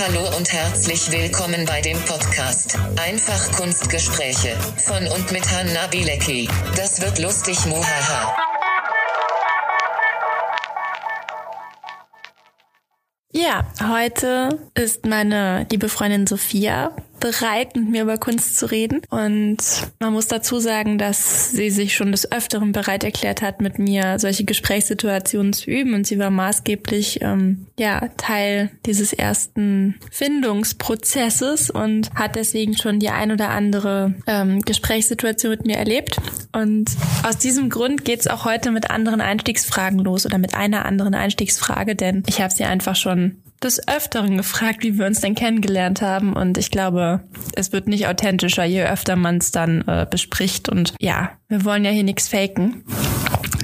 Hallo und herzlich willkommen bei dem Podcast Einfach Kunstgespräche von und mit Hanna Bilecki. Das wird lustig, muhaha. Ja, heute ist meine liebe Freundin Sophia bereit, mit mir über Kunst zu reden. Und man muss dazu sagen, dass sie sich schon des Öfteren bereit erklärt hat, mit mir solche Gesprächssituationen zu üben. Und sie war maßgeblich ähm, ja Teil dieses ersten Findungsprozesses und hat deswegen schon die ein oder andere ähm, Gesprächssituation mit mir erlebt. Und aus diesem Grund geht es auch heute mit anderen Einstiegsfragen los oder mit einer anderen Einstiegsfrage, denn ich habe sie einfach schon des Öfteren gefragt, wie wir uns denn kennengelernt haben. Und ich glaube, es wird nicht authentischer, je öfter man es dann äh, bespricht. Und ja, wir wollen ja hier nichts faken.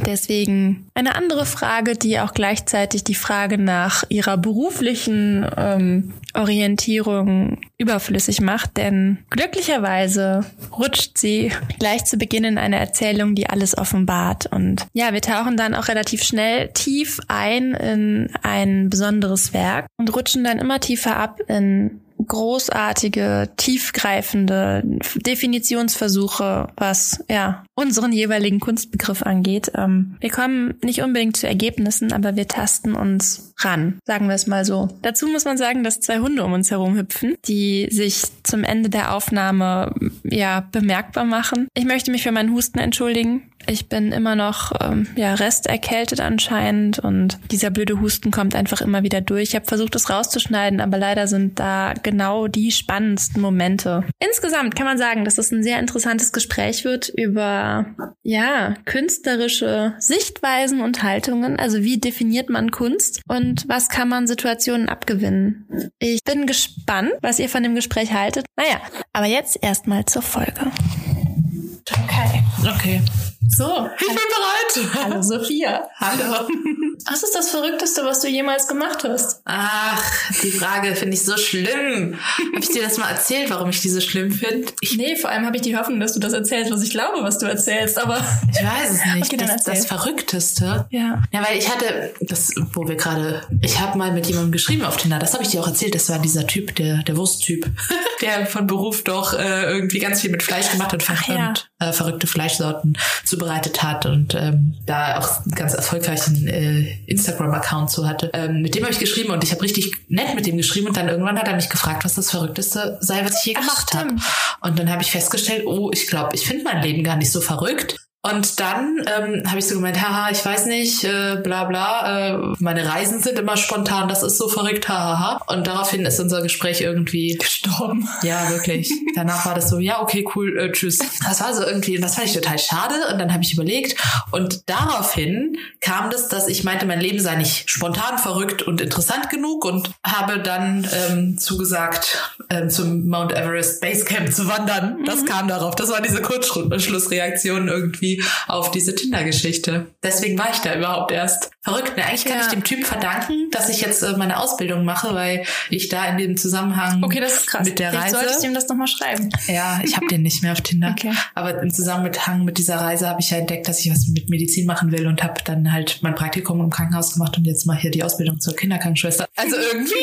Deswegen eine andere Frage, die auch gleichzeitig die Frage nach ihrer beruflichen ähm, Orientierung überflüssig macht, denn glücklicherweise rutscht sie gleich zu Beginn in eine Erzählung, die alles offenbart. Und ja, wir tauchen dann auch relativ schnell tief ein in ein besonderes Werk und rutschen dann immer tiefer ab in großartige, tiefgreifende Definitionsversuche, was ja unseren jeweiligen Kunstbegriff angeht. Ähm, wir kommen nicht unbedingt zu Ergebnissen, aber wir tasten uns ran, sagen wir es mal so. Dazu muss man sagen, dass zwei Hunde um uns herum hüpfen, die sich zum Ende der Aufnahme ja bemerkbar machen. Ich möchte mich für meinen Husten entschuldigen. Ich bin immer noch ähm, ja resterkältet anscheinend und dieser blöde Husten kommt einfach immer wieder durch. Ich habe versucht, es rauszuschneiden, aber leider sind da genau die spannendsten Momente. Insgesamt kann man sagen, dass es ein sehr interessantes Gespräch wird über ja künstlerische Sichtweisen und Haltungen. Also wie definiert man Kunst und was kann man Situationen abgewinnen? Ich bin gespannt, was ihr von dem Gespräch haltet. Naja, aber jetzt erstmal zur Folge. Okay. Okay. So. Ich bin bereit. Hallo Sophia. Hallo. Was ist das Verrückteste, was du jemals gemacht hast? Ach, die Frage finde ich so schlimm. Habe ich dir das mal erzählt, warum ich die so schlimm finde? Nee, vor allem habe ich die Hoffnung, dass du das erzählst, was ich glaube, was du erzählst, aber. Ich weiß es nicht. Okay, das, das Verrückteste. Ja. Ja, weil ich hatte, das, wo wir gerade, ich habe mal mit jemandem geschrieben auf Tinder, das habe ich dir auch erzählt, das war dieser Typ, der, der Wursttyp, der von Beruf doch äh, irgendwie ganz viel mit Fleisch gemacht hat Ach ja. und äh, verrückte Fleischsorten zubereitet hat und ähm, da auch einen ganz erfolgreichen äh, Instagram-Account so hatte. Ähm, mit dem habe ich geschrieben und ich habe richtig nett mit dem geschrieben und dann irgendwann hat er mich gefragt, was das Verrückteste sei, was ich je Ach, gemacht habe. Und dann habe ich festgestellt, oh, ich glaube, ich finde mein Leben gar nicht so verrückt. Und dann ähm, habe ich so gemeint, haha, ich weiß nicht, äh, bla bla, äh, meine Reisen sind immer spontan, das ist so verrückt, hahaha. Und daraufhin ist unser Gespräch irgendwie Gestorben. ja, wirklich. Danach war das so, ja, okay, cool, äh, tschüss. Das war so irgendwie, das fand ich total schade. Und dann habe ich überlegt. Und daraufhin kam das, dass ich meinte, mein Leben sei nicht spontan, verrückt und interessant genug und habe dann ähm, zugesagt, ähm, zum Mount Everest Basecamp zu wandern. Das kam darauf. Das war diese Kurzschlussreaktion irgendwie auf diese Tinder-Geschichte. Deswegen war ich da überhaupt erst. Verrückt, ne? Eigentlich kann Ja. ich dem Typ verdanken, dass ich jetzt äh, meine Ausbildung mache, weil ich da in dem Zusammenhang Okay, das ist krass. mit der Vielleicht Reise. solltest du ihm das nochmal schreiben. Ja, ich habe den nicht mehr auf Tinder. Okay. Aber im Zusammenhang mit dieser Reise habe ich ja entdeckt, dass ich was mit Medizin machen will und habe dann halt mein Praktikum im Krankenhaus gemacht und jetzt mal hier die Ausbildung zur Kinderkrankenschwester. Also irgendwie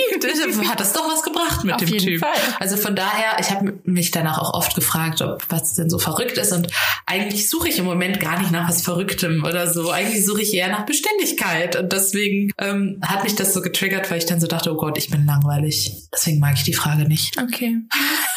hat das doch was gebracht mit Auf dem jeden Typ. Fall. Also von daher, ich habe mich danach auch oft gefragt, ob was denn so verrückt ist und eigentlich suche ich im Moment gar nicht nach was Verrücktem oder so. Eigentlich suche ich eher nach Beständigkeit und deswegen ähm, hat mich das so getriggert, weil ich dann so dachte, oh Gott, ich bin langweilig. Deswegen mag ich die Frage nicht. Okay.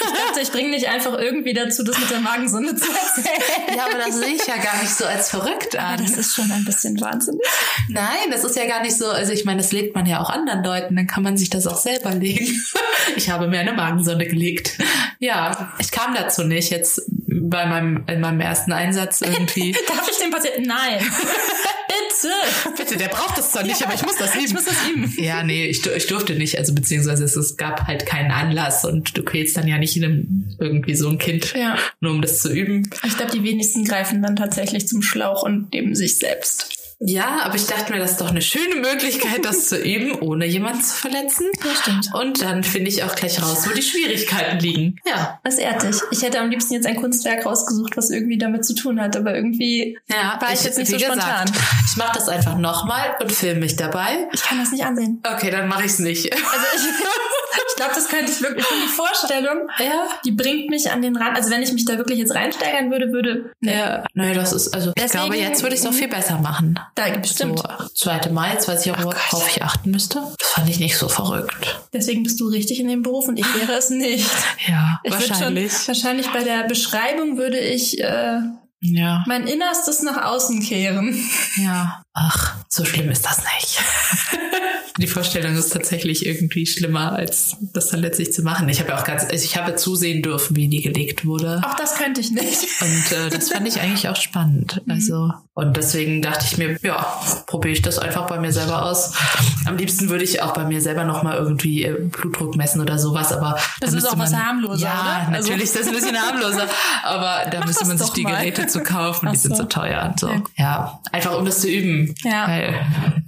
Ich dachte, ich bringe dich einfach irgendwie dazu, das mit der Magensonde zu erzählen. Ja, aber das sehe ich ja gar nicht so als verrückt an. Aber das ist schon ein bisschen wahnsinnig. Nein, das ist ja gar nicht so. Also ich meine, das legt man ja auch anderen Leuten. Dann kann man sich das auch selber legen. Ich habe mir eine Magensonde gelegt. Ja, ich kam dazu nicht jetzt bei meinem in meinem ersten Einsatz irgendwie. Darf ich den Patienten? Nein. Bitte. Bitte, der braucht das zwar nicht, aber ich muss das üben. Ich muss das üben. Ja, nee, ich, ich durfte nicht. Also beziehungsweise es, es gab halt keinen Anlass und du quälst dann ja nicht einem, irgendwie so ein Kind, Ja. nur um das zu üben. Ich glaube, die wenigsten greifen dann tatsächlich zum Schlauch und nehmen sich selbst. Ja, aber ich dachte mir, das ist doch eine schöne Möglichkeit, das zu üben, ohne jemanden zu verletzen. Ja, stimmt. Und dann finde ich auch gleich raus, wo die Schwierigkeiten liegen. Ja. Das ehrt dich. Ich hätte am liebsten jetzt ein Kunstwerk rausgesucht, was irgendwie damit zu tun hat, aber irgendwie Ja, war ich, jetzt nicht so spontan. Ich mache das einfach nochmal und filme mich dabei. Ich kann das nicht ansehen. Okay, dann mache ich es nicht. Also ich, Ich glaube, das könnte ich wirklich. Die Vorstellung, Ja. die bringt mich an den Rand. Also wenn ich mich da wirklich jetzt reinsteigern würde, würde. Ja, nee, das ist, also ich Deswegen- glaube, jetzt würde ich es noch viel besser machen. Da bestimmt. So, 2. Mai, jetzt weiß ich auch, worauf ich achten müsste. Das fand ich nicht so verrückt. Deswegen bist du richtig in dem Beruf und ich wäre es nicht. Ja, Ich wahrscheinlich. Schon, wahrscheinlich bei der Beschreibung würde ich äh, Ja, mein Innerstes nach außen kehren. ja. Ach, so schlimm ist das nicht. Die Vorstellung ist tatsächlich irgendwie schlimmer, als das dann letztlich zu machen. Ich habe ja auch ganz, also ich habe zusehen dürfen, wie die gelegt wurde. Auch das könnte ich nicht. Und äh, das fand ich eigentlich auch spannend. Also und deswegen dachte ich mir, ja, probiere ich das einfach bei mir selber aus. Am liebsten würde ich auch bei mir selber noch mal irgendwie äh, Blutdruck messen oder sowas, aber Das da ist müsste auch was man- harmloser, Ja, oder? Also- natürlich ist das ein bisschen harmloser, aber da müsste das man sich die mal. Geräte zu kaufen, die sind so. so teuer und so. Ja. Ja, einfach um das zu üben. Ja. Weil,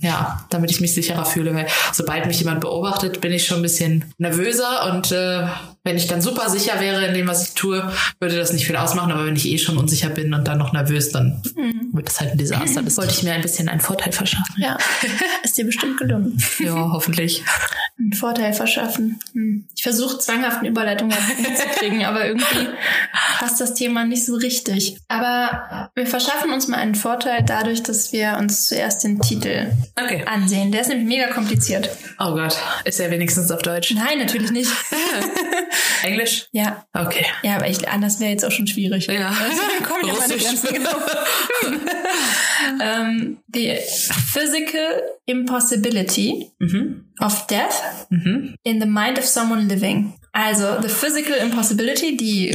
ja, damit ich mich sicherer fühle, weil sobald mich jemand beobachtet, bin ich schon ein bisschen nervöser und äh, wenn ich dann super sicher wäre in dem, was ich tue, würde das nicht viel ausmachen. Aber wenn ich eh schon unsicher bin und dann noch nervös, dann Mhm. wird das halt ein Desaster. Das wollte ich mir ein bisschen einen Vorteil verschaffen. Ja, ist dir bestimmt gelungen. Ja, hoffentlich. Einen Vorteil verschaffen. Hm. Ich versuche zwanghaft eine Überleitung hinzukriegen, aber irgendwie passt das Thema nicht so richtig. Aber wir verschaffen uns mal einen Vorteil dadurch, dass wir uns zuerst den Titel Okay. ansehen. Der ist nämlich mega kompliziert. Oh Gott, ist er wenigstens auf Deutsch? Nein, natürlich nicht. Englisch? Ja. Okay. Ja, aber ich, anders wäre jetzt auch schon schwierig. Ja. Also, dann kommen ja meine. Grenzen, genau. ähm, die Physical Impossibility Mhm. of Death Mhm. in the Mind of Someone Living. Also the Physical Impossibility, die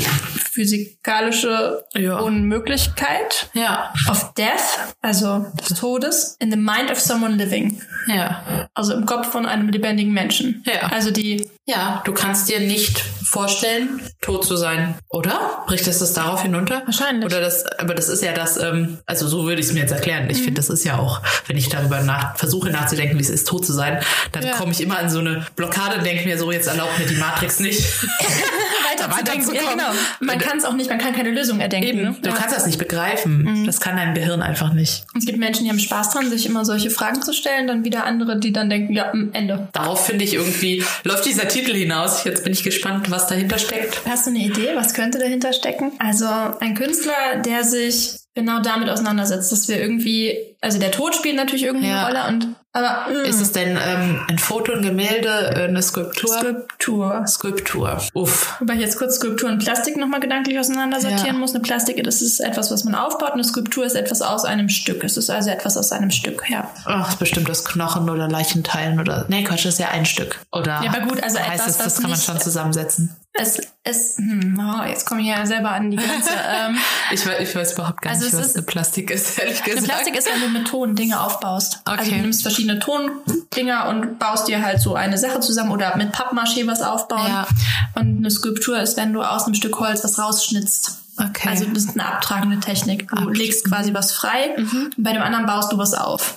physikalische Ja. Unmöglichkeit Ja. of Death, also des Todes, in the Mind of Someone Living. Ja. Also im Kopf von einem lebendigen Menschen. Ja. Also die, Ja, du kannst dir nicht vorstellen, tot zu sein, oder? Bricht das das darauf hinunter? Wahrscheinlich. Oder das, aber das ist ja das, ähm, also so würde ich es mir jetzt erklären. Ich finde, das ist ja auch, wenn ich darüber nach, versuche nachzudenken, wie es ist, tot zu sein, dann Ja. komme ich immer an so eine Blockade und denke mir so, jetzt erlaubt mir die Matrix nicht. weiter zu denken. Ja, weiterzukommen. genau. Man kann es auch nicht, man kann keine Lösung erdenken. Eben, Ne? du Ja. kannst das nicht begreifen. Das kann dein Gehirn einfach nicht. Es gibt Menschen, die haben Spaß dran, sich immer solche Fragen zu stellen, dann wieder andere, die dann denken, ja, am Ende. Darauf finde ich irgendwie, läuft dieser Titel hinaus. Jetzt bin ich gespannt, was dahinter steckt. Hast du eine Idee, was könnte dahinter stecken? Also ein Künstler, der sich genau damit auseinandersetzt, dass wir irgendwie, also der Tod spielt natürlich irgendwie Ja. eine Rolle und aber mm, Ist es denn ähm, ein Foto, ein Gemälde, äh, eine Skulptur? Skulptur. Skulptur. Uff. Wobei ich jetzt kurz Skulptur und Plastik nochmal gedanklich auseinandersortieren Ja. muss. Eine Plastik, das ist etwas, was man aufbaut. Eine Skulptur ist etwas aus einem Stück. Es ist also etwas aus einem Stück, ja. Ach, ist bestimmt das Knochen oder Leichenteilen oder. Nee, Quatsch, das ist ja ein Stück. Oder Ja, aber gut, also heißt etwas, es, das kann man schon zusammensetzen. Es, es, hm, oh, jetzt komme ich ja selber an die Grenze. ähm, Ich weiß, ich weiß überhaupt gar Also nicht, es was ist- eine Plastik ist, ehrlich Eine gesagt. Plastik ist, wenn du mit Ton Dinge aufbaust. Also Okay. du nimmst verschiedene Tondinger und baust dir halt so eine Sache zusammen oder mit Pappmaché was aufbauen. Ja. Und eine Skulptur ist, wenn du aus einem Stück Holz was rausschnitzt. Okay. Also das ist eine abtragende Technik. Du Abtragen. legst quasi was frei und bei dem anderen baust du was auf.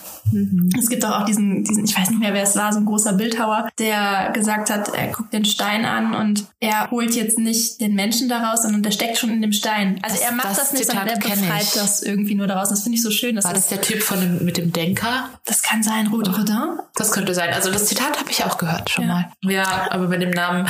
Es gibt auch, auch diesen, diesen, ich weiß nicht mehr, wer es war, so ein großer Bildhauer, der gesagt hat, er guckt den Stein an und er holt jetzt nicht den Menschen daraus, sondern der steckt schon in dem Stein. Also er macht das das, nicht, sondern er Zitat befreit ich. das irgendwie nur daraus. Das finde ich so schön. Dass War das, das der Typ von dem, mit dem Denker? das kann sein, Rod Rodin. Das könnte sein. Also das Zitat habe ich auch gehört schon Ja. mal. Ja, aber bei dem Namen.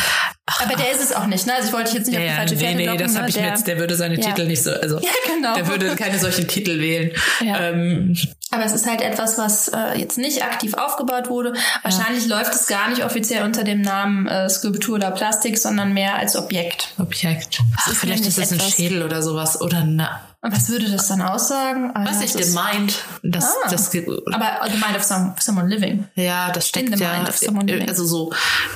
Aber der ist es auch nicht, ne? Also ich wollte jetzt nicht ja, auf die falsche nee, Fährte nee, locken, das habe ich mir jetzt, der würde seine Ja. Titel nicht so, also Ja, genau. der würde keine solchen Titel wählen. Ja. Ähm, Aber es ist halt etwas, was äh, jetzt nicht aktiv aufgebaut wurde. Wahrscheinlich läuft es gar nicht offiziell unter dem Namen äh, Skulptur oder Plastik, sondern mehr als Objekt. Objekt. Ach, ist vielleicht ist das ein Schädel oder sowas. Oder eine, was würde das dann aussagen? Ah, was ja, ich, das the ist- mind. Das, Ah. das, Aber the mind of some, someone living. ja, das steckt In the ja, mind of someone living. also so,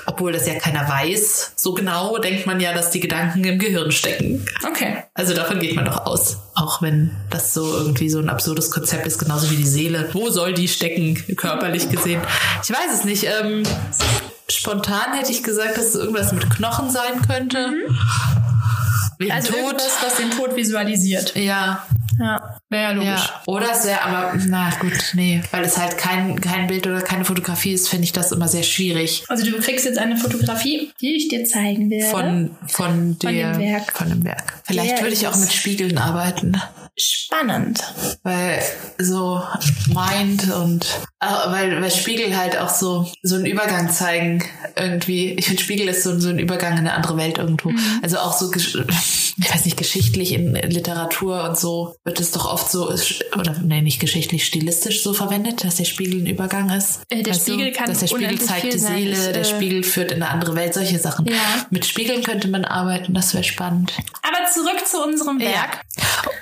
obwohl das ja keiner weiß, so genau denkt man ja, dass die Gedanken im Gehirn stecken. Okay. Also davon geht man doch aus. Auch wenn das so irgendwie so ein absurdes Konzept ist, genauso wie die Seele. Wo soll die stecken, körperlich gesehen? Ich weiß es nicht. Ähm, spontan hätte ich gesagt, dass es irgendwas mit Knochen sein könnte. Wegen Also Tod. irgendwas, was den Tod visualisiert. Ja, Ja, wäre ja logisch. ja. Oder es wäre aber, na gut, nee. Weil es halt kein, kein Bild oder keine Fotografie ist, finde ich das immer sehr schwierig. Also du kriegst jetzt eine Fotografie, die ich dir zeigen werde. Von, von, der, dem Werk. Von dem Werk. Vielleicht Der würde ich auch mit Spiegeln arbeiten. spannend. Weil so Mind und äh, weil, weil Spiegel halt auch so so einen Übergang zeigen irgendwie. Ich finde Spiegel ist so, so ein Übergang in eine andere Welt irgendwo. Mhm. Also auch so gesch- ich weiß nicht geschichtlich in Literatur und so wird es doch oft so oder nee nicht geschichtlich stilistisch so verwendet, dass der Spiegel ein Übergang ist. Äh, der Weißt du? Spiegel kann dass der Spiegel zeigt die sein. Seele, Ich, der äh, Spiegel führt in eine andere Welt, solche Sachen. Ja. Mit Spiegeln könnte man arbeiten, das wäre spannend. Aber zurück zu unserem Werk.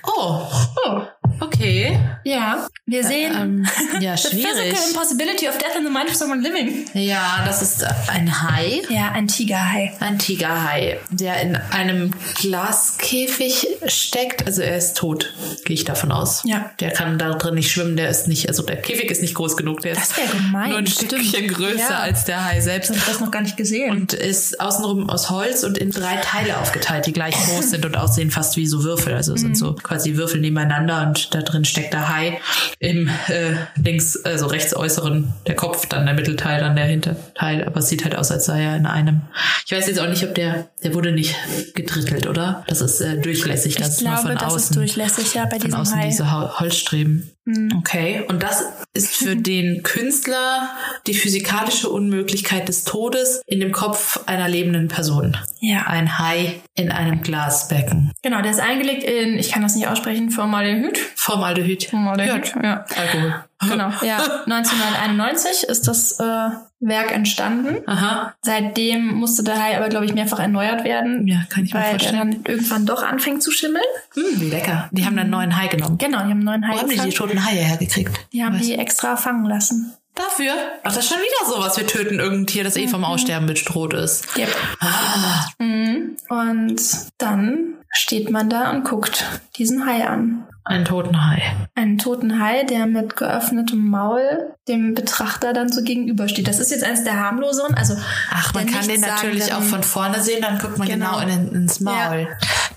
Oh, Oh. Okay. Ja, wir sehen Ähm, ja, The schwierig. Physical Impossibility of Death in the Mind of Someone Living. Ja, das ist ein Hai. Ja, ein Tigerhai. Ein Tigerhai, der in einem Glaskäfig steckt. Also er ist tot, gehe ich davon aus. Ja. Der kann da drin nicht schwimmen, der ist nicht, also der Käfig ist nicht groß genug, der Das ist wär gemein, nur ein stimmt. Stückchen größer Ja. als der Hai selbst. Ich habe das noch gar nicht gesehen. Und ist außenrum aus Holz und in drei Teile aufgeteilt, die gleich groß sind und aussehen fast wie so Würfel. Also Mhm. sind so quasi Würfel nebeneinander und da drin steckt der Hai im äh, links, also rechts äußeren, der Kopf, dann der Mittelteil, dann der Hinterteil. Aber es sieht halt aus, als sei er in einem. Ich weiß jetzt auch nicht, ob der, der wurde nicht gedrittelt, oder? Das ist äh, durchlässig. Das ich ist glaube, von das außen. ist durchlässig, ja, bei Von diesem außen Hai. diese Hol- Holzstreben. Okay. Und das ist für den Künstler die physikalische Unmöglichkeit des Todes in dem Kopf einer lebenden Person. Ja. Ein Hai in einem Glasbecken. Genau, der ist eingelegt in, ich kann das nicht aussprechen, Formaldehyd. Formaldehyd. Formaldehyd, ja. Alkohol. Genau, ja. 1991 ist das äh, Werk entstanden. Aha. Seitdem musste der Hai aber, glaube ich, mehrfach erneuert werden. Ja, kann ich mir weil er vorstellen. dann irgendwann doch anfängt zu schimmeln. Hm, wie lecker. Die haben einen neuen Hai genommen. Genau, die haben einen neuen Hai Wo haben die die toten Haie hergekriegt? Die haben die extra fangen lassen. Dafür? Ach, das ist schon wieder sowas. Wir töten irgendein Tier, das eh vom Aussterben bedroht ist. Yep. Ah. Mhm. Und dann steht man da und guckt diesen Hai an. Einen toten Hai. Einen toten Hai, der mit geöffnetem Maul dem Betrachter dann so gegenübersteht. Das ist jetzt eines der harmloseren. Also Ach, man der kann den natürlich auch von vorne sehen, dann guckt man genau, Genau. in, ins Maul.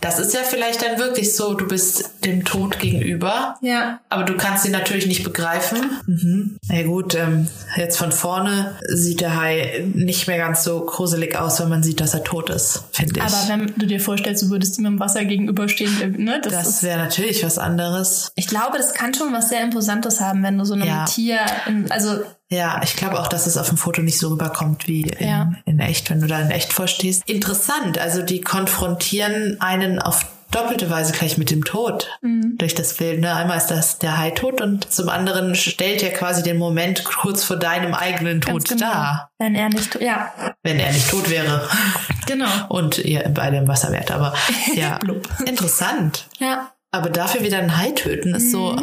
Das ist ja vielleicht dann wirklich so, du bist dem Tod gegenüber, Ja, aber du kannst ihn natürlich nicht begreifen. Mhm. Na gut, ähm, jetzt von vorne sieht der Hai nicht mehr ganz so gruselig aus, wenn man sieht, dass er tot ist, finde ich. aber wenn du dir vorstellst, du würdest ihm im Wasser gegenüberstehen, ne? Das, das wäre natürlich was anderes. Ich glaube, das kann schon was sehr Imposantes haben, wenn du so einem Ja. Tier, in, also Ja, ich glaube auch, dass es auf dem Foto nicht so rüberkommt wie in, Ja. in echt, wenn du da in echt vorstehst. Interessant, also die konfrontieren einen auf doppelte Weise gleich mit dem Tod Mhm. durch das Bild. Ne? Einmal ist das der Hai tot und zum anderen stellt er quasi den Moment kurz vor deinem eigenen Tod genau, dar, wenn er nicht, ja, wenn er nicht tot wäre genau. und ihr beide im Wasser wärt. Aber ja, interessant. Ja. Aber dafür wieder einen Hai töten ist so,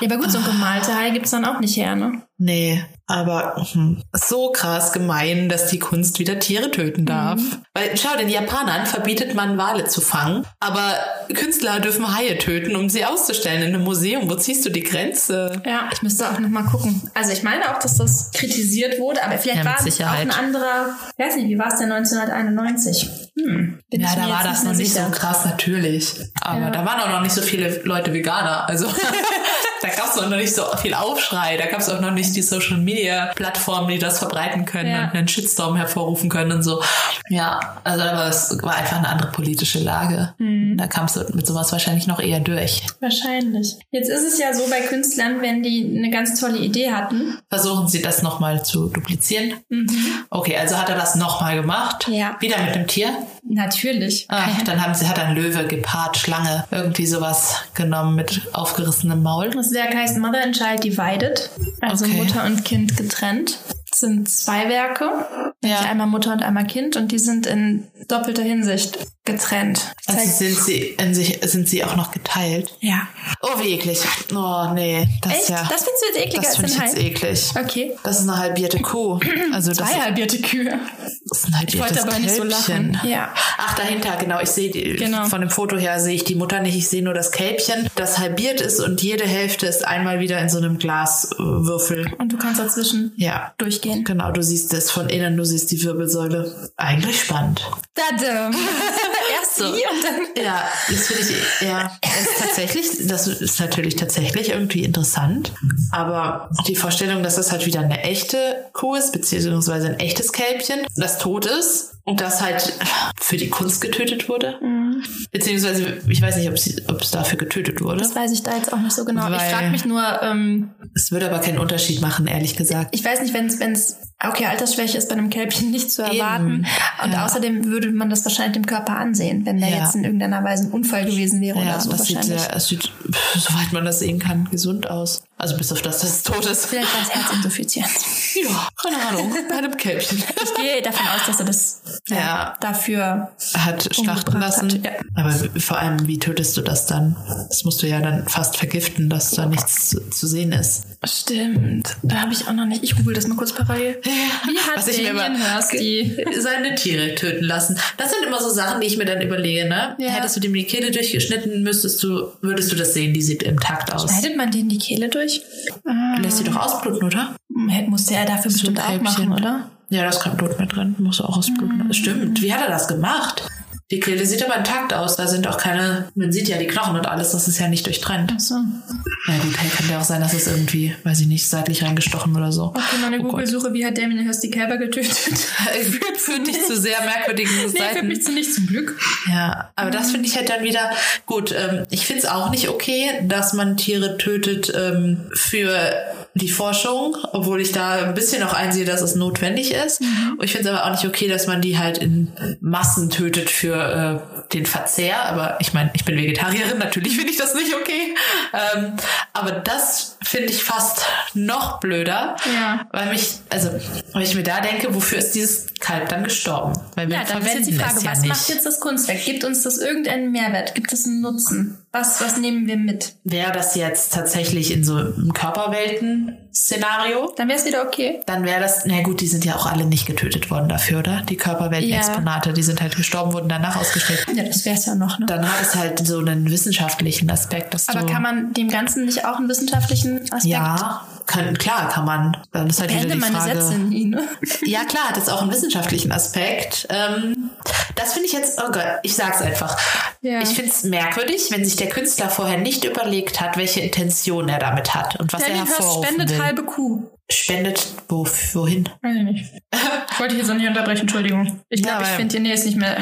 Ja, aber gut, so ein gemalte Hai gibt's dann auch nicht her, ne? Nee, aber hm, so krass gemein, dass die Kunst wieder Tiere töten darf. Weil schau, den Japanern verbietet man Wale zu fangen, aber Künstler dürfen Haie töten, um sie auszustellen in einem Museum. Wo ziehst du die Grenze? Ja, ich müsste auch noch mal gucken. Also ich meine auch, dass das kritisiert wurde, aber vielleicht Ja, war es auch ein anderer, ich weiß nicht, wie war es denn 1991? Hm, Ja, da war das noch nicht sicher. so krass, natürlich. Aber Ja. da waren auch noch nicht so viele Leute Veganer. Also da gab es auch noch nicht so viel Aufschrei. Da gab es auch noch nicht die Social Media Plattformen, die das verbreiten können Ja. und einen Shitstorm hervorrufen können und so. Ja, also aber es war einfach eine andere politische Lage. Mhm. Da kamst du mit sowas wahrscheinlich noch eher durch. Wahrscheinlich. Jetzt ist es ja so bei Künstlern, wenn die eine ganz tolle Idee hatten. Versuchen sie das nochmal zu duplizieren. Okay, also hat er das nochmal gemacht. Mhm. Ja. Wieder mit dem Tier. Natürlich. Ach, dann haben sie, hat ein Löwe, Gepard, Schlange, irgendwie sowas genommen mit aufgerissenem Maul. Das Werk heißt Mother and Child Divided, also Okay. Mutter und Kind getrennt. Das sind zwei Werke, Ja. einmal Mutter und einmal Kind, und die sind in doppelter Hinsicht getrennt. Das Also sind sie in sich, sind sie auch noch geteilt. ja. Oh, wie eklig. Oh, nee. Das Echt? ja. Das findest du jetzt ekliger das als finde ich jetzt eklig. Okay. Das ist eine halbierte Kuh. Also das Zwei halbierte Kühe. ist ein halbiertes Ich wollte aber nicht so lachen. Ja. Ach, dahinter, genau. Ich sehe Genau. von dem Foto her sehe ich die Mutter nicht. Ich sehe nur das Kälbchen, das halbiert ist und jede Hälfte ist einmal wieder in so einem Glaswürfel. Und du kannst dazwischen Ja. durchgehen. Genau, du siehst es von innen, du siehst die Wirbelsäule. Eigentlich spannend. Tada. Erst So. und dann. Ja, das finde ich, ja, ist tatsächlich, das ist natürlich tatsächlich irgendwie interessant. Aber die Vorstellung, dass das halt wieder eine echte Kuh ist, beziehungsweise ein echtes Kälbchen, das tot ist das halt für die Kunst getötet wurde, Beziehungsweise, ich weiß nicht, ob, sie, ob es dafür getötet wurde. Das weiß ich da jetzt auch nicht so genau. ich Weil- frage mich nur, ähm, Es würde aber keinen Unterschied machen, ehrlich gesagt. ich weiß nicht, wenn es, wenn es, okay, Altersschwäche ist bei einem Kälbchen nicht zu erwarten. Und ja. außerdem würde man das wahrscheinlich dem Körper ansehen, wenn der Ja. jetzt in irgendeiner Weise ein Unfall gewesen wäre Ja, oder so das sieht, wahrscheinlich. sehr, es sieht, soweit man das sehen kann, gesund aus. Also bis auf das, dass es tot ist. Vielleicht war es Herzinsuffizienz. Ja, keine Ahnung, bei einem Kälbchen. Ich gehe davon aus, dass er das ja, Ja. dafür Hat schlachten lassen. hat, ja. Aber vor allem, wie tötest du das dann? Das musst du ja dann fast vergiften, dass da nichts zu, sehen ist. Stimmt. Da habe ich auch noch nicht. Ich google das mal kurz parallel. Wie hat Was ich mir immer- die Seine Tiere töten lassen. Das sind immer so Sachen, die ich mir dann überlege, ne? Hättest du dem die Kehle durchgeschnitten, müsstest du, würdest du das sehen, die sieht im Takt aus. Schneidet man denen die Kehle durch? Lässt sie doch ausbluten, oder? Musste er dafür bestimmt auch machen, oder? Ja, da ist kein Blut mehr drin. Muss auch ausbluten. Mhm. Stimmt. Wie hat er das gemacht? Die Kehle sieht aber intakt aus. Da sind auch keine, man sieht ja die Knochen und alles, das ist ja nicht durchtrennt. Achso. Ja gut, hey, kann ja auch sein, dass es irgendwie, weiß ich nicht, seitlich reingestochen oder so. Okay, meine Oh. Google-Suche, wie hat Damien Hirst die Kälber getötet? Führt für nicht zu sehr merkwürdigen nee, führt Seiten. mich zu nicht zum Glück. Ja, aber das finde ich halt dann wieder gut. Ähm, ich finde es auch nicht okay, dass man Tiere tötet ähm, für die Forschung, obwohl ich da ein bisschen auch einsehe, dass es notwendig ist. Und ich finde es aber auch nicht okay, dass man die halt in Massen tötet für äh, den Verzehr. Aber ich meine, ich bin Vegetarierin, natürlich finde ich das nicht okay. Ähm, aber das finde ich fast noch blöder, Ja. weil mich, also, weil ich mir da denke, wofür ist dieses Kalb dann gestorben? Weil wir Ja, dann wäre jetzt die verwenden Frage, ja was nicht. macht jetzt das Kunstwerk? Gibt uns das irgendeinen Mehrwert? Gibt es einen Nutzen? Was, was nehmen wir mit? Wäre das jetzt tatsächlich in so einem Körperwelten-Szenario, Dann wäre es wieder okay. dann wäre das, na gut, die sind ja auch alle nicht getötet worden dafür, oder? Die Körperwelten-Exponate, die sind halt gestorben, wurden danach ausgestellt. Ja, das wäre es ja noch, ne? Dann hat es halt so einen wissenschaftlichen Aspekt, dass Aber kann man dem Ganzen nicht auch einen wissenschaftlichen Aspekt ja, kann, klar kann man. Dann ist halt wieder Beende die meine Frage. Sätze nie, ne? Ja, klar, hat es auch einen wissenschaftlichen Aspekt. Ähm, das finde ich jetzt, oh Gott, ich sag's einfach. Ja. Ich finde es merkwürdig, wenn sich der Künstler vorher nicht überlegt hat, welche Intention er damit hat und was er Damien Hirst hervorrufen spendet will. halbe Kuh. Spendet wo, wohin? Weiß ich nicht. Wollte ich jetzt auch nicht unterbrechen, Entschuldigung. Ich Ja, glaube, ich weil- finde, nee, ist nicht mehr.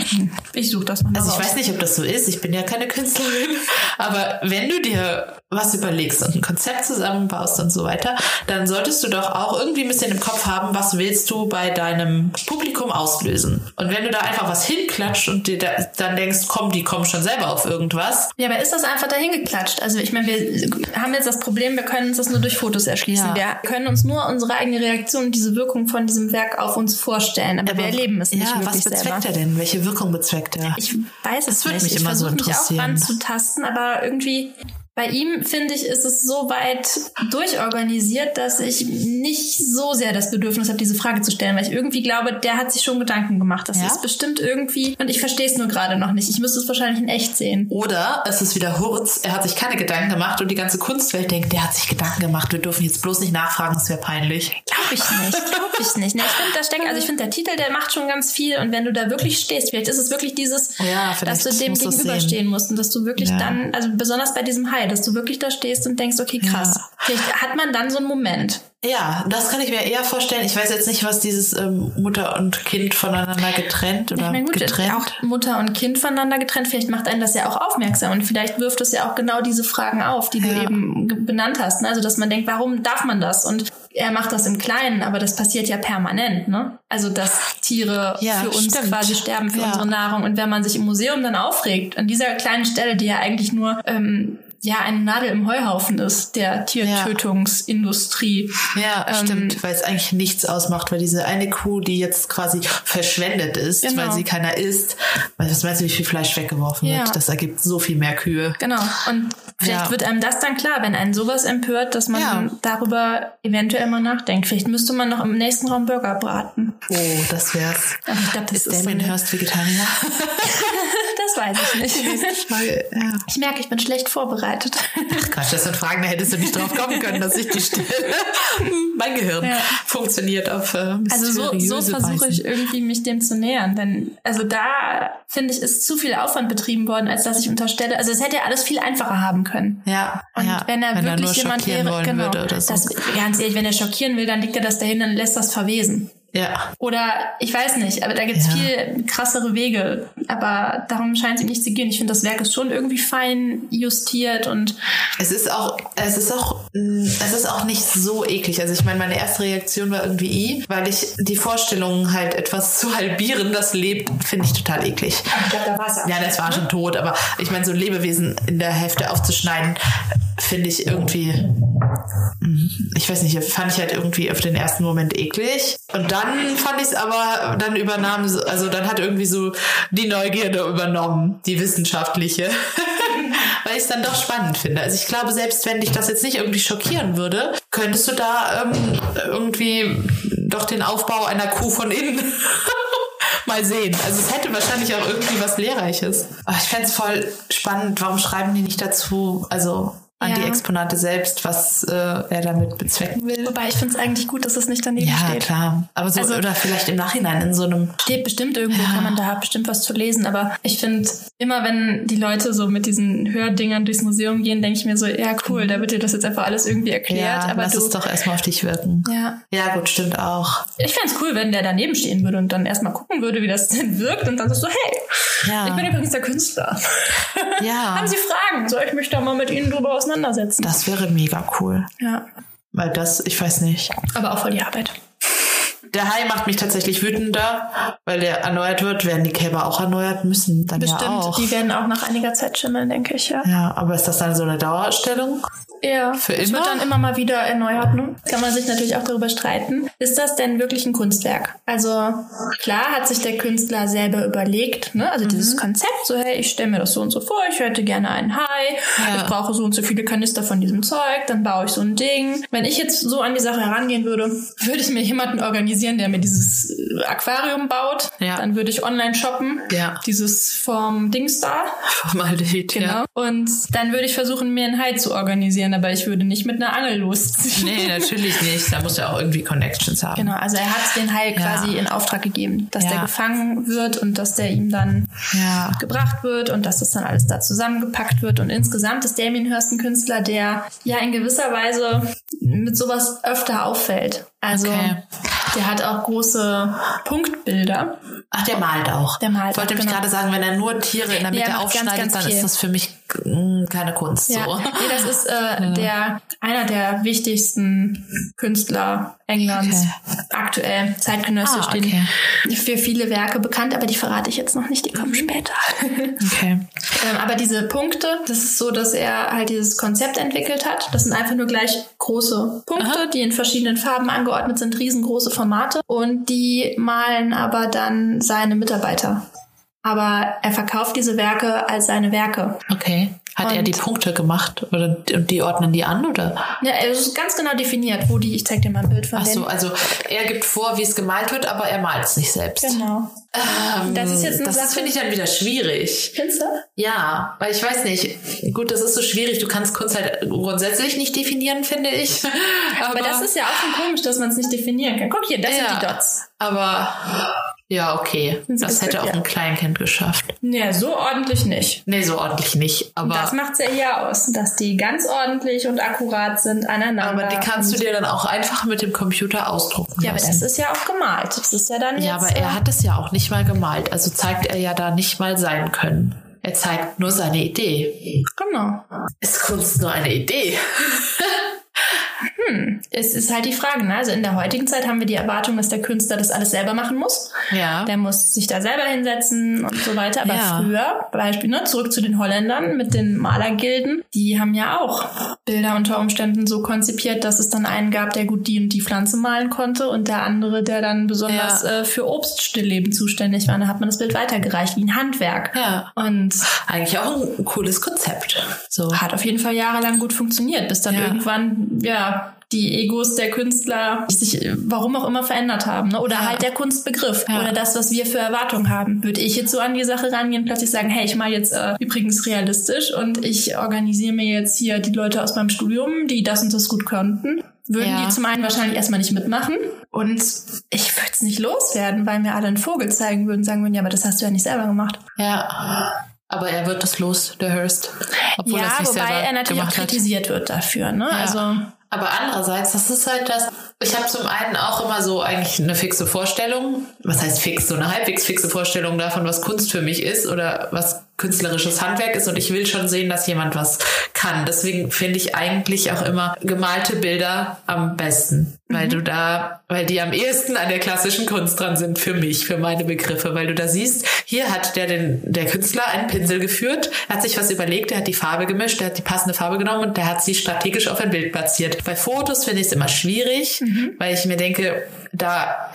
Ich suche das mal Also ich raus. weiß nicht, ob das so ist. Ich bin ja keine Künstlerin. Aber wenn du dir was überlegst und ein Konzept zusammenbaust und so weiter, dann solltest du doch auch irgendwie ein bisschen im Kopf haben, was willst du bei deinem Publikum auslösen. Und wenn du da einfach was hinklatscht und dir da, dann denkst, komm, die kommen schon selber auf irgendwas. Ja, aber ist das einfach dahin geklatscht? Also ich meine, wir haben jetzt das Problem, wir können uns das nur durch Fotos erschließen. Ja. Wir können uns nur unsere eigene Reaktion und diese Wirkung von diesem Werk auf uns vorstellen, aber, wir erleben es nicht ja, wirklich was bezweckt selber. er denn? Welche Wirkung bezweckt er? Ich weiß es Das würde nicht. mich ich immer so versuche mich auch interessieren. ranzutasten, aber irgendwie bei ihm, finde ich, ist es so weit durchorganisiert, dass ich nicht so sehr das Bedürfnis habe, diese Frage zu stellen, weil ich irgendwie glaube, der hat sich schon Gedanken gemacht. Das Ja? ist bestimmt irgendwie, und ich verstehe es nur gerade noch nicht. Ich müsste es wahrscheinlich in echt sehen. Oder es ist wieder Hurz, er hat sich keine Gedanken gemacht und die ganze Kunstwelt denkt, der hat sich Gedanken gemacht, wir dürfen jetzt bloß nicht nachfragen, es wäre peinlich. Glaube ich nicht, glaube ich nicht. Ne, ich finde, da steckt, also ich finde, der Titel, der macht schon ganz viel und wenn du da wirklich stehst, vielleicht ist es wirklich dieses, Ja, dass du dem gegenüberstehen musst und dass du wirklich Ja. dann, also besonders bei diesem Dass du wirklich da stehst und denkst, okay, krass. Ja. Vielleicht hat man dann so einen Moment. Ja, das kann ich mir eher vorstellen. Ich weiß jetzt nicht, was dieses ähm, Mutter und Kind voneinander getrennt oder gut, getrennt. auch Mutter und Kind voneinander getrennt, vielleicht macht einen das ja auch aufmerksam und vielleicht wirft es ja auch genau diese Fragen auf, die du Ja. eben ge- benannt hast. Ne? Also, dass man denkt, warum darf man das? Und er macht das im Kleinen, aber das passiert ja permanent. Ne? Also, dass Tiere Ja, für uns stimmt. quasi sterben, für Ja. unsere Nahrung. Und wenn man sich im Museum dann aufregt, an dieser kleinen Stelle, die ja eigentlich nur ähm, ja eine Nadel im Heuhaufen ist, der Tiertötungsindustrie. ja, ähm, stimmt, weil es eigentlich nichts ausmacht, weil diese eine Kuh, die jetzt quasi verschwendet ist, Genau. weil sie keiner isst, weil was meinst du, wie viel Fleisch weggeworfen Ja. wird? Das ergibt so viel mehr Kühe. Genau. Und vielleicht Ja. wird einem das dann klar, wenn einen sowas empört, dass man Ja. darüber eventuell mal nachdenkt. Vielleicht müsste man noch im nächsten Raum Burger braten. Oh, das wär's. Aber ich glaube, das Ist ist, so Damien eine- Hirst Vegetarier? Das weiß ich nicht. ja. Ich merke, ich bin schlecht vorbereitet. Ach Quatsch, das sind Fragen, da hättest du nicht drauf kommen können, dass ich die stelle. mein Gehirn Ja. funktioniert auf äh, Also so, so versuche ich irgendwie mich dem zu nähern. Denn also da finde ich, ist zu viel Aufwand betrieben worden, als dass ich unterstelle. Also es hätte ja alles viel einfacher haben können. Ja, Und ja. wenn er wirklich nur jemand wäre, genau, würde oder so. das, ganz ehrlich, wenn er schockieren will, dann legt er das dahin, dann lässt das verwesen. Ja. Oder ich weiß nicht, aber da gibt's Ja. viel krassere Wege. Aber darum scheint es ihm nicht zu gehen. Ich finde, das Werk ist schon irgendwie fein justiert und Es ist auch, es ist auch, mh, es ist auch nicht so eklig. Also ich meine, meine erste Reaktion war irgendwie i, weil ich die Vorstellung halt etwas zu halbieren, das lebt, finde ich total eklig. ich glaube, da war es Ja, das war schon tot, aber ich meine, so ein Lebewesen in der Hälfte aufzuschneiden, finde ich irgendwie, mh, ich weiß nicht, fand ich halt irgendwie auf den ersten Moment eklig. Und dann fand ich es aber, dann übernahm, so- also dann hat irgendwie so die Neugierde übernommen, die wissenschaftliche. Weil ich es dann doch spannend finde. Also ich glaube, selbst wenn dich das jetzt nicht irgendwie schockieren würde, könntest du da ähm, irgendwie doch den Aufbau einer Kuh von innen mal sehen. Also es hätte wahrscheinlich auch irgendwie was Lehrreiches. Aber ich fände es voll spannend, warum schreiben die nicht dazu, also an Ja. die Exponate selbst, was äh, er damit bezwecken will? Wobei ich finde es eigentlich gut, dass es nicht daneben Ja, steht. klar. Aber so, Also- oder vielleicht im Nachhinein in so einem Steht bestimmt irgendwo, kann man da bestimmt was zu lesen. Aber ich finde, immer wenn die Leute so mit diesen Hördingern durchs Museum gehen, denke ich mir so, ja cool, da wird dir das jetzt einfach alles irgendwie erklärt. ja, aber lass du, es doch erstmal auf dich wirken. ja. Ja, gut, stimmt auch. Ich fände es cool, wenn der daneben stehen würde und dann erstmal gucken würde, wie das denn wirkt und dann so, hey, Ja. ich bin übrigens der Künstler. Ja. Haben Sie Fragen? Soll ich mich da mal mit Ihnen drüber auseinandersetzen? Das wäre mega cool. ja. Weil das, ich weiß nicht. Aber auch voll die Arbeit. Der Hai macht mich tatsächlich wütender, weil der erneuert wird, werden die Kälber auch erneuert müssen. Dann Bestimmt. ja auch. Die werden auch nach einiger Zeit schimmeln, denke ich, ja. Ja, aber ist das dann so eine Dauerausstellung? Ja, Für immer? wird dann immer mal wieder erneuert. Ne? Kann man sich natürlich auch darüber streiten. Ist das denn wirklich ein Kunstwerk? Also klar hat sich der Künstler selber überlegt, ne? also Mhm. dieses Konzept, so hey, ich stelle mir das so und so vor, ich hätte gerne einen Hai, Ja. ich brauche so und so viele Kanister von diesem Zeug, dann baue ich so ein Ding. Wenn ich jetzt so an die Sache herangehen würde, würde ich mir jemanden organisieren, der mir dieses äh, Aquarium baut. Ja. Dann würde ich online shoppen, Ja. dieses vom Dings da. Formaldehyd, Genau. ja. Und dann würde ich versuchen, mir einen Hai zu organisieren, aber ich würde nicht mit einer Angel losziehen. Nee, natürlich nicht. Da muss er auch irgendwie Connections haben. Genau, also er hat den Hai Ja. quasi in Auftrag gegeben, dass Ja. der gefangen wird und dass der ihm dann Ja. gebracht wird und dass das dann alles da zusammengepackt wird. Und insgesamt ist Damien Hirst ein Künstler, der ja in gewisser Weise mit sowas öfter auffällt. Also Okay. der hat auch große Punktbilder. Ach, der malt auch. Der malt Ich wollte nämlich genau. gerade sagen, wenn er nur Tiere in der Mitte er macht ganz, aufschneidet, ganz dann viel. ist das für mich mm, keine Kunst. Ja, So. nee, das ist äh, der einer der wichtigsten Künstler Englands aktuell zeitgenössisch Ah, den okay. für viele Werke bekannt, aber die verrate ich jetzt noch nicht, die kommen später. Okay. ähm, aber diese Punkte, das ist so, dass er halt dieses Konzept entwickelt hat. Das sind einfach nur gleich große Punkte, die in verschiedenen Farben angeordnet sind, riesengroße Formate und die malen aber dann seine Mitarbeiter. Aber er verkauft diese Werke als seine Werke. Okay. Hat er Und- die Punkte gemacht oder und die ordnen die an oder? Ja, es ist ganz genau definiert, wo die, ich zeig dir mal ein Bild von Ach so, also er gibt vor, wie es gemalt wird, aber er malt es nicht selbst. Genau. Ähm, Das ist jetzt eine das finde ich dann wieder schwierig. Findest du? Ja, weil ich weiß nicht. Gut, das ist so schwierig. Du kannst Kunst halt grundsätzlich nicht definieren, finde ich. Aber, das ist ja auch schon komisch, dass man es nicht definieren kann. Guck hier, das Ja. sind die Dots. Aber ja, okay. Das hätte auch ein Kleinkind geschafft. Ja, so ordentlich nicht. Nee, so ordentlich nicht. Aber, das macht's ja hier aus, dass die ganz ordentlich und akkurat sind aneinander. aber die kannst du dir dann auch einfach mit dem Computer ausdrucken Ja, aber lassen. das ist ja auch gemalt. Das ist ja dann ja, aber er hat es ja auch nicht mal gemalt. Also zeigt er ja da nicht mal sein Können. Er zeigt nur seine Idee. Genau. Ist Kunst nur eine Idee? Es ist halt die Frage, ne? Also in der heutigen Zeit haben wir die Erwartung, dass der Künstler das alles selber machen muss. Ja. Der muss sich da selber hinsetzen und so weiter. Aber Ja. früher, Beispiel, ne, zurück zu den Holländern mit den Malergilden, die haben ja auch Bilder unter Umständen so konzipiert, dass es dann einen gab, der gut die und die Pflanze malen konnte und der andere, der dann besonders Ja. äh, für Obststillleben zuständig war. Da hat man das Bild weitergereicht, wie ein Handwerk. Ja. Und Eigentlich auch ein cooles Konzept. So. hat auf jeden Fall jahrelang gut funktioniert, bis dann Ja. irgendwann, ja, die Egos der Künstler sich äh, warum auch immer verändert haben. Ne? Oder Ja. halt der Kunstbegriff Ja. oder das, was wir für Erwartungen haben. Würde ich jetzt so an die Sache rangehen, plötzlich sagen, hey, ich mal jetzt äh, übrigens realistisch und ich organisiere mir jetzt hier die Leute aus meinem Studium, die das und das gut konnten. Würden Ja. die zum einen wahrscheinlich erstmal nicht mitmachen und ich würde es nicht loswerden, weil mir alle einen Vogel zeigen würden, sagen würden, ja, aber das hast du ja nicht selber gemacht. Ja. Aber er wird das los, der Hurst. Obwohl er ja, es nicht wobei er natürlich auch gemacht hat. kritisiert wird dafür. Ne? Ja. Also Aber andererseits, das ist halt das, ich habe zum einen auch immer so eigentlich eine fixe Vorstellung, was heißt fix, so eine halbwegs fixe Vorstellung davon, was Kunst für mich ist oder was künstlerisches Handwerk ist. Und ich will schon sehen, dass jemand was kann. Deswegen finde ich eigentlich auch immer gemalte Bilder am besten, weil mhm. du da, weil die am ehesten an der klassischen Kunst dran sind für mich, für meine Begriffe, weil du da siehst, hier hat der den, der Künstler einen Pinsel geführt, hat sich was überlegt, er hat die Farbe gemischt, er hat die passende Farbe genommen und der hat sie strategisch auf ein Bild platziert. Bei Fotos finde ich es immer schwierig, mhm. weil ich mir denke, da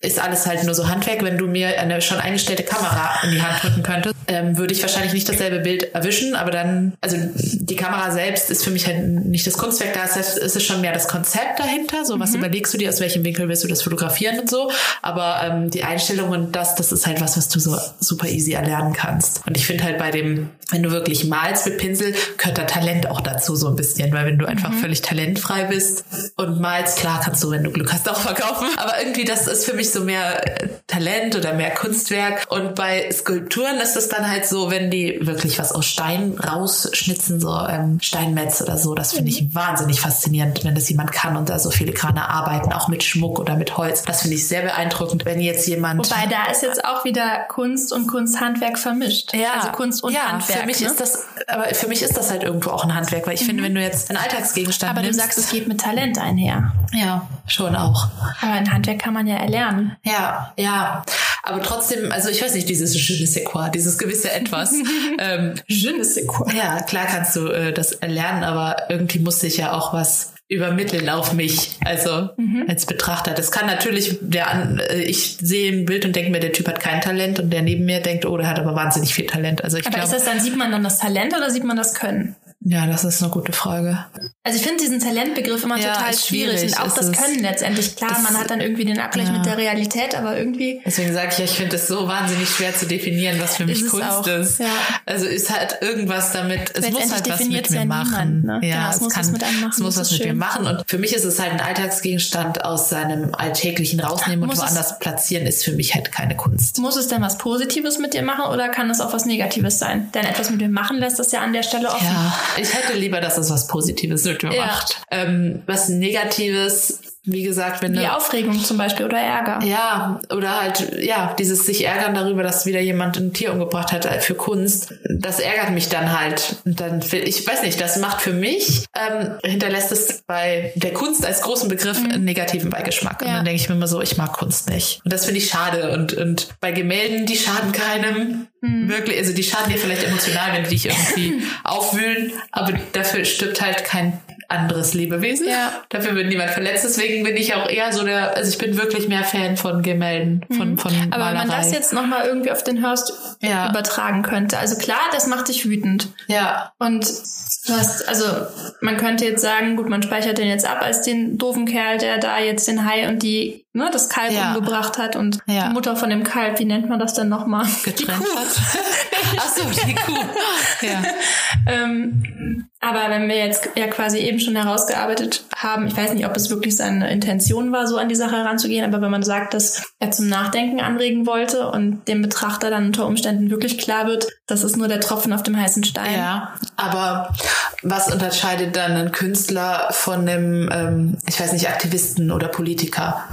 ist alles halt nur so Handwerk. Wenn du mir eine schon eingestellte Kamera in die Hand drücken könntest, ähm, würde ich wahrscheinlich nicht dasselbe Bild erwischen, aber dann, also die Kamera selbst ist für mich halt nicht das Kunstwerk, da ist es ist schon mehr das Konzept dahinter, so was mhm. überlegst du dir, aus welchem Winkel willst du das fotografieren und so, aber ähm, die Einstellung und das, das ist halt was, was du so super easy erlernen kannst. Und ich finde halt bei dem, wenn du wirklich malst mit Pinsel, gehört da Talent auch dazu so ein bisschen, weil wenn du einfach mhm. völlig talentfrei bist und malst, klar kannst du, wenn du Glück hast, auch verkaufen, aber irgendwie das ist für mich so mehr äh, Talent oder mehr Kunstwerk und bei Skulpturen ist es dann halt so, wenn die wirklich was aus Stein rausschnitzen, so ähm, Steinmetz oder so, das finde ich mhm. wahnsinnig faszinierend, wenn das jemand kann und da so filigrane arbeiten, auch mit Schmuck oder mit Holz. Das finde ich sehr beeindruckend, wenn jetzt jemand. Wobei da ist jetzt auch wieder Kunst und Kunsthandwerk vermischt. Ja, also Kunst und ja, Handwerk. Für mich ne? ist das, aber für mich ist das halt irgendwo auch ein Handwerk, weil ich mhm. finde, wenn du jetzt einen Alltagsgegenstand Aber nimmst, du sagst, es geht mit Talent einher. Ja, schon auch. Aber ein Handwerk kann man ja erlernen. Ja, ja. Aber trotzdem, also ich weiß nicht, dieses je ne sais quoi, dieses gewisse Etwas. ähm, je ne sais quoi. Ja, klar kannst du äh, das erlernen, aber irgendwie musste ich ja auch was übermitteln auf mich, also mhm. als Betrachter. Das kann natürlich, der äh, ich sehe ein Bild und denke mir, der Typ hat kein Talent und der neben mir denkt, oh, der hat aber wahnsinnig viel Talent. Also ich aber glaub, ist das dann, sieht man dann das Talent oder sieht man das Können? Ja, das ist eine gute Frage. Also ich finde diesen Talentbegriff immer ja, total schwierig. schwierig. Und auch das Können letztendlich. Klar, man hat dann irgendwie den Abgleich ja. mit der Realität, aber irgendwie. Deswegen sage ich ja, ich finde es so wahnsinnig schwer zu definieren, was für mich ist Kunst ist. Ja. Also ist halt irgendwas damit, es muss halt was mit mir machen. Niemand, ne? Ja, es, es muss kann, was mit einem machen. Es muss was mit mir machen. Und für mich ist es halt ein Alltagsgegenstand aus seinem Alltäglichen rausnehmen muss und woanders platzieren, ist für mich halt keine Kunst. Muss es denn was Positives mit dir machen oder kann es auch was Negatives sein? Denn etwas mit mir machen lässt das ja an der Stelle offen. Ja, ich hätte lieber, dass es was Positives mit mir ja. macht. Ähm, was Negatives wie gesagt, wenn Wie Aufregung zum Beispiel oder Ärger. Ja, oder halt, ja, dieses sich ärgern darüber, dass wieder jemand ein Tier umgebracht hat für Kunst, das ärgert mich dann halt. Und dann, ich weiß nicht, das macht für mich, ähm, hinterlässt es bei der Kunst als großen Begriff mhm. einen negativen Beigeschmack. Ja. Und dann denke ich mir immer so, ich mag Kunst nicht. Und das finde ich schade. Und, und bei Gemälden, die schaden keinem. Mhm. Wirklich, also die schaden dir vielleicht emotional, wenn die dich irgendwie aufwühlen, aber dafür stirbt halt kein anderes Lebewesen. Ja. Dafür wird niemand verletzt. Deswegen bin ich auch eher so der, also ich bin wirklich mehr Fan von Gemälden, von, mhm. von Aber Malerei. wenn man das jetzt nochmal irgendwie auf den Hörst ja. übertragen könnte. Also klar, das macht dich wütend. Ja. Und du hast, also man könnte jetzt sagen, gut, man speichert den jetzt ab als den doofen Kerl, der da jetzt den Hai und die, ne, das Kalb ja. umgebracht hat und ja. die Mutter von dem Kalb, wie nennt man das denn nochmal? Getrennt hat. Ach so, die Kuh. ja. ähm, aber wenn wir jetzt ja quasi eben schon herausgearbeitet haben, ich weiß nicht, ob es wirklich seine Intention war, so an die Sache heranzugehen, aber wenn man sagt, dass er zum Nachdenken anregen wollte und dem Betrachter dann unter Umständen wirklich klar wird, das ist nur der Tropfen auf dem heißen Stein. Ja, aber was unterscheidet dann einen Künstler von einem, ähm, ich weiß nicht, Aktivisten oder Politiker?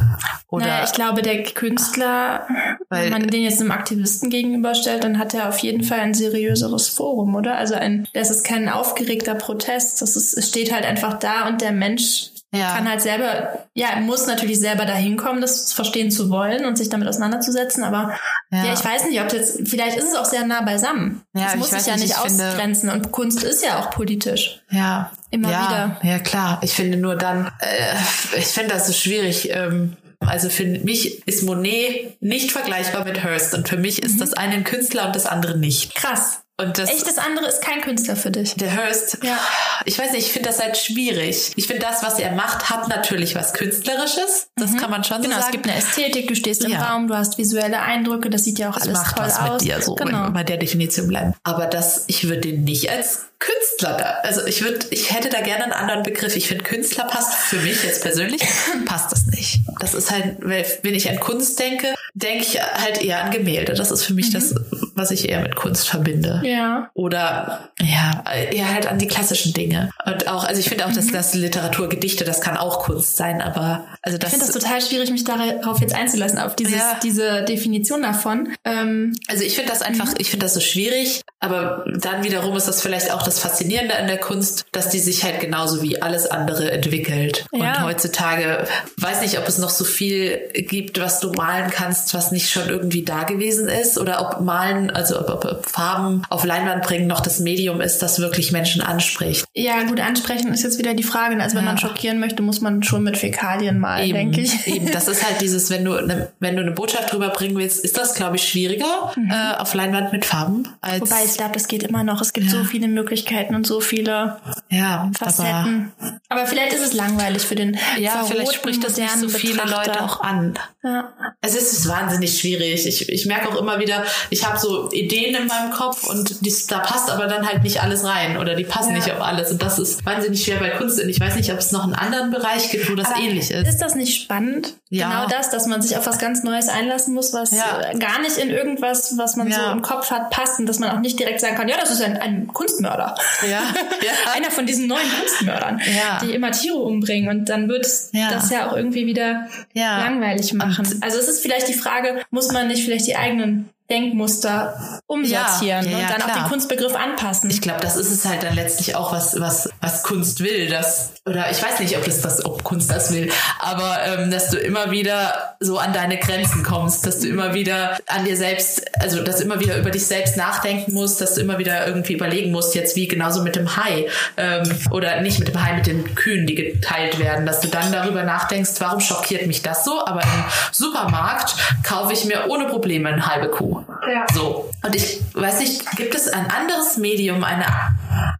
Oder naja, ich glaube, der Künstler, weil, wenn man den jetzt einem Aktivisten gegenüberstellt, dann hat er auf jeden Fall ein seriöseres Forum, oder? Also ein, das ist kein aufgeregter Protest, das ist, es steht halt einfach da und der Mensch ja. kann halt selber, ja, muss natürlich selber dahin kommen, das verstehen zu wollen und sich damit auseinanderzusetzen, aber ja, ja ich weiß nicht, ob jetzt, vielleicht ist es auch sehr nah beisammen. Ja, das muss sich ja nicht, ausgrenzen und Kunst ist ja auch politisch. Ja. Immer ja, wieder. Ja, klar. Ich finde nur dann, äh, ich finde das so schwierig, ähm, also für mich ist Monet nicht vergleichbar mit Hearst und für mich ist mhm. das eine ein Künstler und das andere nicht. Krass. Und das, Echt, das andere ist kein Künstler für dich. Der Hearst, ja. ich weiß nicht, ich finde das halt schwierig. Ich finde, das, was er macht, hat natürlich was Künstlerisches. Das mhm. kann man schon genau, so sagen. Genau, es gibt eine Ästhetik, du stehst im ja. Raum, du hast visuelle Eindrücke, das sieht ja auch das alles macht toll was aus. mit dir, so, genau. wenn wir bei der Definition bleiben. Aber das, ich würde den nicht als Künstler da. Also ich würde, ich hätte da gerne einen anderen Begriff. Ich finde, Künstler passt für mich jetzt persönlich, passt das nicht. Das ist halt, wenn ich an Kunst denke, denke ich halt eher an Gemälde. Das ist für mich mhm. das was ich eher mit Kunst verbinde. Ja. Oder ja, eher halt an die klassischen Dinge. Und auch, also ich finde auch, dass Mhm. das Literatur, Gedichte, das kann auch Kunst sein, aber also das, Ich finde das total schwierig, mich darauf jetzt einzulassen, auf dieses, Ja. diese Definition davon. Ähm, also ich finde das einfach, ich finde das so schwierig, aber dann wiederum ist das vielleicht auch das Faszinierende an der Kunst, dass die sich halt genauso wie alles andere entwickelt. Und Ja. heutzutage weiß nicht, ob es noch so viel gibt, was du malen kannst, was nicht schon irgendwie da gewesen ist oder ob malen, also ob, ob, ob Farben auf Leinwand bringen noch das Medium ist, das wirklich Menschen anspricht. ja, gut, ansprechen ist jetzt wieder die Frage. Also wenn Ja. man schockieren möchte, muss man schon mit Fäkalien malen, denke ich. Eben, das ist halt dieses, wenn du ne, wenn du eine Botschaft drüber bringen willst, ist das, glaube ich, schwieriger äh, auf Leinwand mit Farben als Mhm. Wobei ich glaube, das geht immer noch. Es gibt so viele Möglichkeiten und so viele ja, aber Facetten. Aber, vielleicht ist es langweilig für den ja, vielleicht spricht das nicht so viele Betrachter. Leute auch an. Ja. Es ist wahnsinnig schwierig. Ich, ich merke auch immer wieder, ich habe so Ideen in meinem Kopf und dies, da passt aber dann halt nicht alles rein oder die passen Ja. nicht auf alles. Und das ist wahnsinnig schwer bei Kunst. Und ich weiß nicht, ob es noch einen anderen Bereich gibt, wo das Aber ähnlich ist. Ist das nicht spannend? Ja. Genau das, dass man sich auf was ganz Neues einlassen muss, was Ja. gar nicht in irgendwas, was man so im Kopf hat, passt und dass man auch nicht direkt sagen kann, ja, das ist ein, ein Kunstmörder. Ja. Ja. Einer von diesen neuen Kunstmördern, Ja. die immer Tiere umbringen. Und dann wird es Ja. das ja auch irgendwie wieder langweilig machen. also es ist vielleicht die Frage, muss man nicht vielleicht die eigenen Denkmuster umsortieren Ja, ja, und dann auch klar. den Kunstbegriff anpassen? Ich glaube, das ist es halt dann letztlich auch, was, was, was Kunst will. Dass, oder ich weiß nicht, ob das, das ob Kunst das will, aber ähm, dass du immer wieder so an deine Grenzen kommst, dass du immer wieder an dir selbst, also dass du immer wieder über dich selbst nachdenken musst, dass du immer wieder irgendwie überlegen musst, jetzt wie genauso mit dem Hai ähm, oder nicht mit dem Hai, mit den Kühen, die geteilt werden, dass du dann darüber nachdenkst, warum schockiert mich das so? Aber im Supermarkt kaufe ich mir ohne Probleme eine halbe Kuh. Ja. So. Und ich weiß nicht, gibt es ein anderes Medium, eine,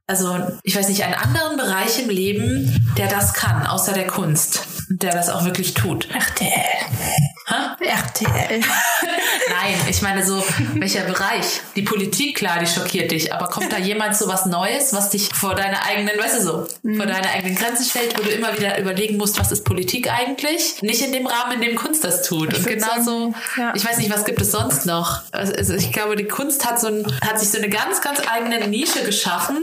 also ich weiß nicht, einen anderen Bereich im Leben, der das kann, außer der Kunst, der das auch wirklich tut? RTL. Hä? RTL. Nein, ich meine so, welcher Bereich? Die Politik, klar, die schockiert dich, aber kommt da jemand so was Neues, was dich vor deine eigenen, weißt du so, vor deine eigenen Grenzen stellt, wo du immer wieder überlegen musst, was ist Politik eigentlich? Nicht in dem Rahmen, in dem Kunst das tut. Und würd genauso, ja. ich weiß nicht, was gibt es sonst noch? Also ich glaube, die Kunst hat so ein, hat sich so eine ganz, ganz eigene Nische geschaffen,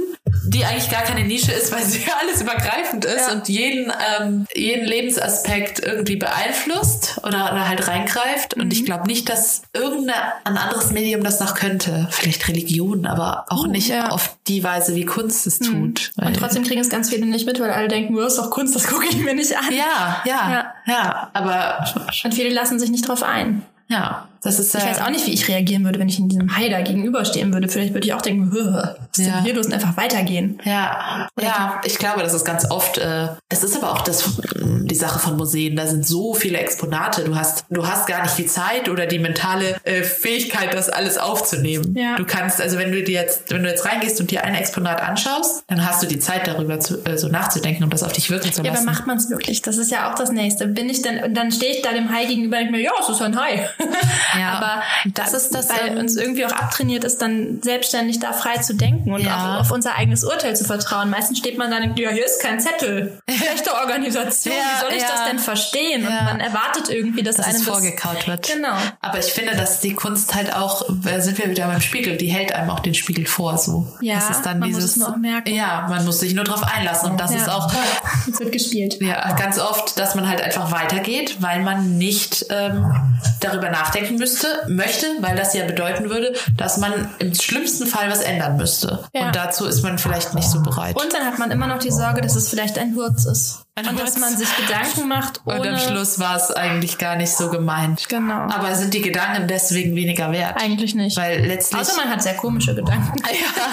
die eigentlich gar keine Nische ist, weil sie alles übergreifend ist Ja. und jeden, ähm, jeden Lebensaspekt irgendwie beeinflusst oder, oder halt reingreift. Und Mhm. ich glaube nicht, dass irgendein ein anderes Medium das noch könnte. Vielleicht Religion, aber auch nicht Uh, ja. Mhm. auf die Weise, wie Kunst es tut. Weil- Und trotzdem kriegen es ganz viele nicht mit, weil alle denken, das ist doch Kunst, das gucke ich mir nicht an. ja, ja, ja, Ja. aber Und viele lassen sich nicht drauf ein. ja, das ist Ich äh, weiß auch nicht, wie ich reagieren würde, wenn ich in diesem Hai da gegenüberstehen würde. Vielleicht würde ich auch denken, "Hö, was ist Ja. denn hier los und einfach weitergehen. Ja, ja, ich glaube, das ist ganz oft. Äh, es ist aber auch das, die Sache von Museen. Da sind so viele Exponate. Du hast, du hast gar nicht die Zeit oder die mentale äh, Fähigkeit, das alles aufzunehmen. Ja. Du kannst, also wenn du dir jetzt, wenn du jetzt reingehst und dir ein Exponat anschaust, dann hast du die Zeit darüber zu, äh, so nachzudenken und das auf dich wirken zu Ja, aber lassen. macht man es wirklich? Das ist ja auch das Nächste. Bin ich denn, und dann stehe ich da dem Hai gegenüber und denke mir, ja, es ist ein Hai. Ja, aber das ist das, weil ähm, uns irgendwie auch abtrainiert ist, dann selbstständig da frei zu denken und Ja. auch auf unser eigenes Urteil zu vertrauen. Meistens steht man dann, ja, hier ist kein Zettel. Schlechte Organisation. Ja, Wie soll ich das denn verstehen? Und man erwartet irgendwie, dass, dass einem es das vorgekaut wird. Genau. Aber ich finde, dass die Kunst halt auch, da sind wir wieder beim Spiegel, die hält einem auch den Spiegel vor, so. Ja, das ist dann man muss dieses, es nur auch merken. Ja, man muss sich nur drauf einlassen und das ist auch, Jetzt wird gespielt. ja, ganz oft, dass man halt einfach weitergeht, weil man nicht ähm, darüber nachdenken müsste, möchte, weil das ja bedeuten würde, dass man im schlimmsten Fall was ändern müsste. Ja. Und dazu ist man vielleicht nicht so bereit. Und dann hat man immer noch die Sorge, dass es vielleicht ein Wurz ist. Ein und Wurz. dass man sich Gedanken macht, ohne... Und am Schluss war es eigentlich gar nicht so gemeint. Genau. Aber sind die Gedanken deswegen weniger wert? Eigentlich nicht. Weil letztlich. Außer man hat sehr komische Gedanken. Ja,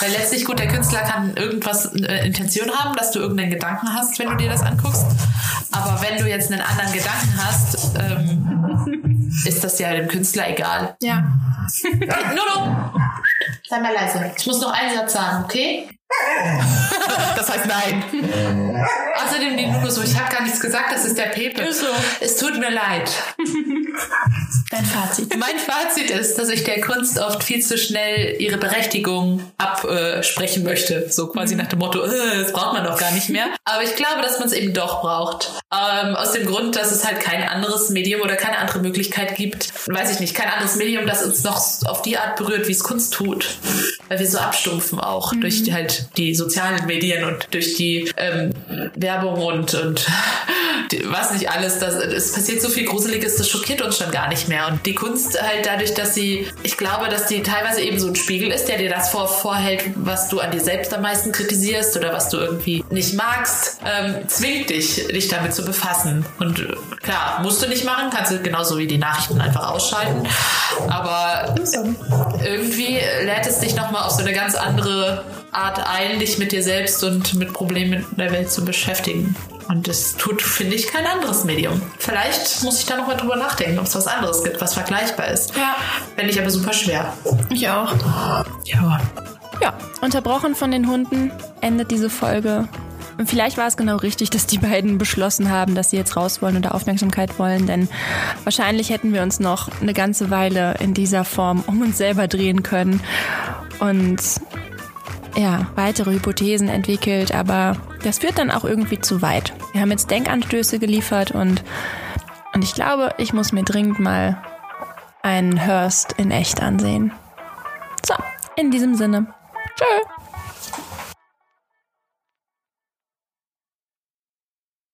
weil letztlich gut, der Künstler kann irgendwas äh, Intention haben, dass du irgendeinen Gedanken hast, wenn du dir das anguckst. Aber wenn du jetzt einen anderen Gedanken hast, ähm, ist das ja dem Künstler egal. Ja. Nuno, sei mal leise. Ich muss noch einen Satz sagen, okay? Das heißt nein. Außerdem die Nuno so, ich habe gar nichts gesagt, das ist der Pepe. Ist so. Es tut mir leid. Dein Fazit. Mein Fazit ist, dass ich der Kunst oft viel zu schnell ihre Berechtigung absprechen möchte. So quasi nach dem Motto, äh, das braucht man doch gar nicht mehr. Aber ich glaube, dass man es eben doch braucht. Ähm, aus dem Grund, dass es halt kein anderes Medium oder keine andere Möglichkeit gibt. Weiß ich nicht, kein anderes Medium, das uns noch auf die Art berührt, wie es Kunst tut. Weil wir so abstumpfen auch mhm. durch die, halt die sozialen Medien und durch die ähm, Werbung und, und die, was nicht alles. Das, es passiert so viel Gruseliges, das schockiert uns schon gar nicht mehr. Und die Kunst halt dadurch, dass sie, ich glaube, dass die teilweise eben so ein Spiegel ist, der dir das vor, vorhält, was du an dir selbst am meisten kritisierst oder was du irgendwie nicht magst, ähm, zwingt dich, dich damit zu befassen. Und äh, klar, musst du nicht machen, kannst du genauso wie die Nachrichten einfach ausschalten. Aber irgendwie lädt es dich nochmal auf so eine ganz andere Art ein, dich mit dir selbst und mit Problemen in der Welt zu beschäftigen. Und das tut, finde ich, kein anderes Medium. Vielleicht muss ich da nochmal drüber nachdenken, ob es was anderes gibt, was vergleichbar ist. Ja. Fände ich aber super schwer. Ich auch. Ja. Ja, unterbrochen von den Hunden endet diese Folge. Und vielleicht war es genau richtig, dass die beiden beschlossen haben, dass sie jetzt raus wollen oder Aufmerksamkeit wollen, denn wahrscheinlich hätten wir uns noch eine ganze Weile in dieser Form um uns selber drehen können und ja, weitere Hypothesen entwickelt, aber das führt dann auch irgendwie zu weit. Wir haben jetzt Denkanstöße geliefert und, und ich glaube, ich muss mir dringend mal einen Hurst in echt ansehen. So, in diesem Sinne. Tschö.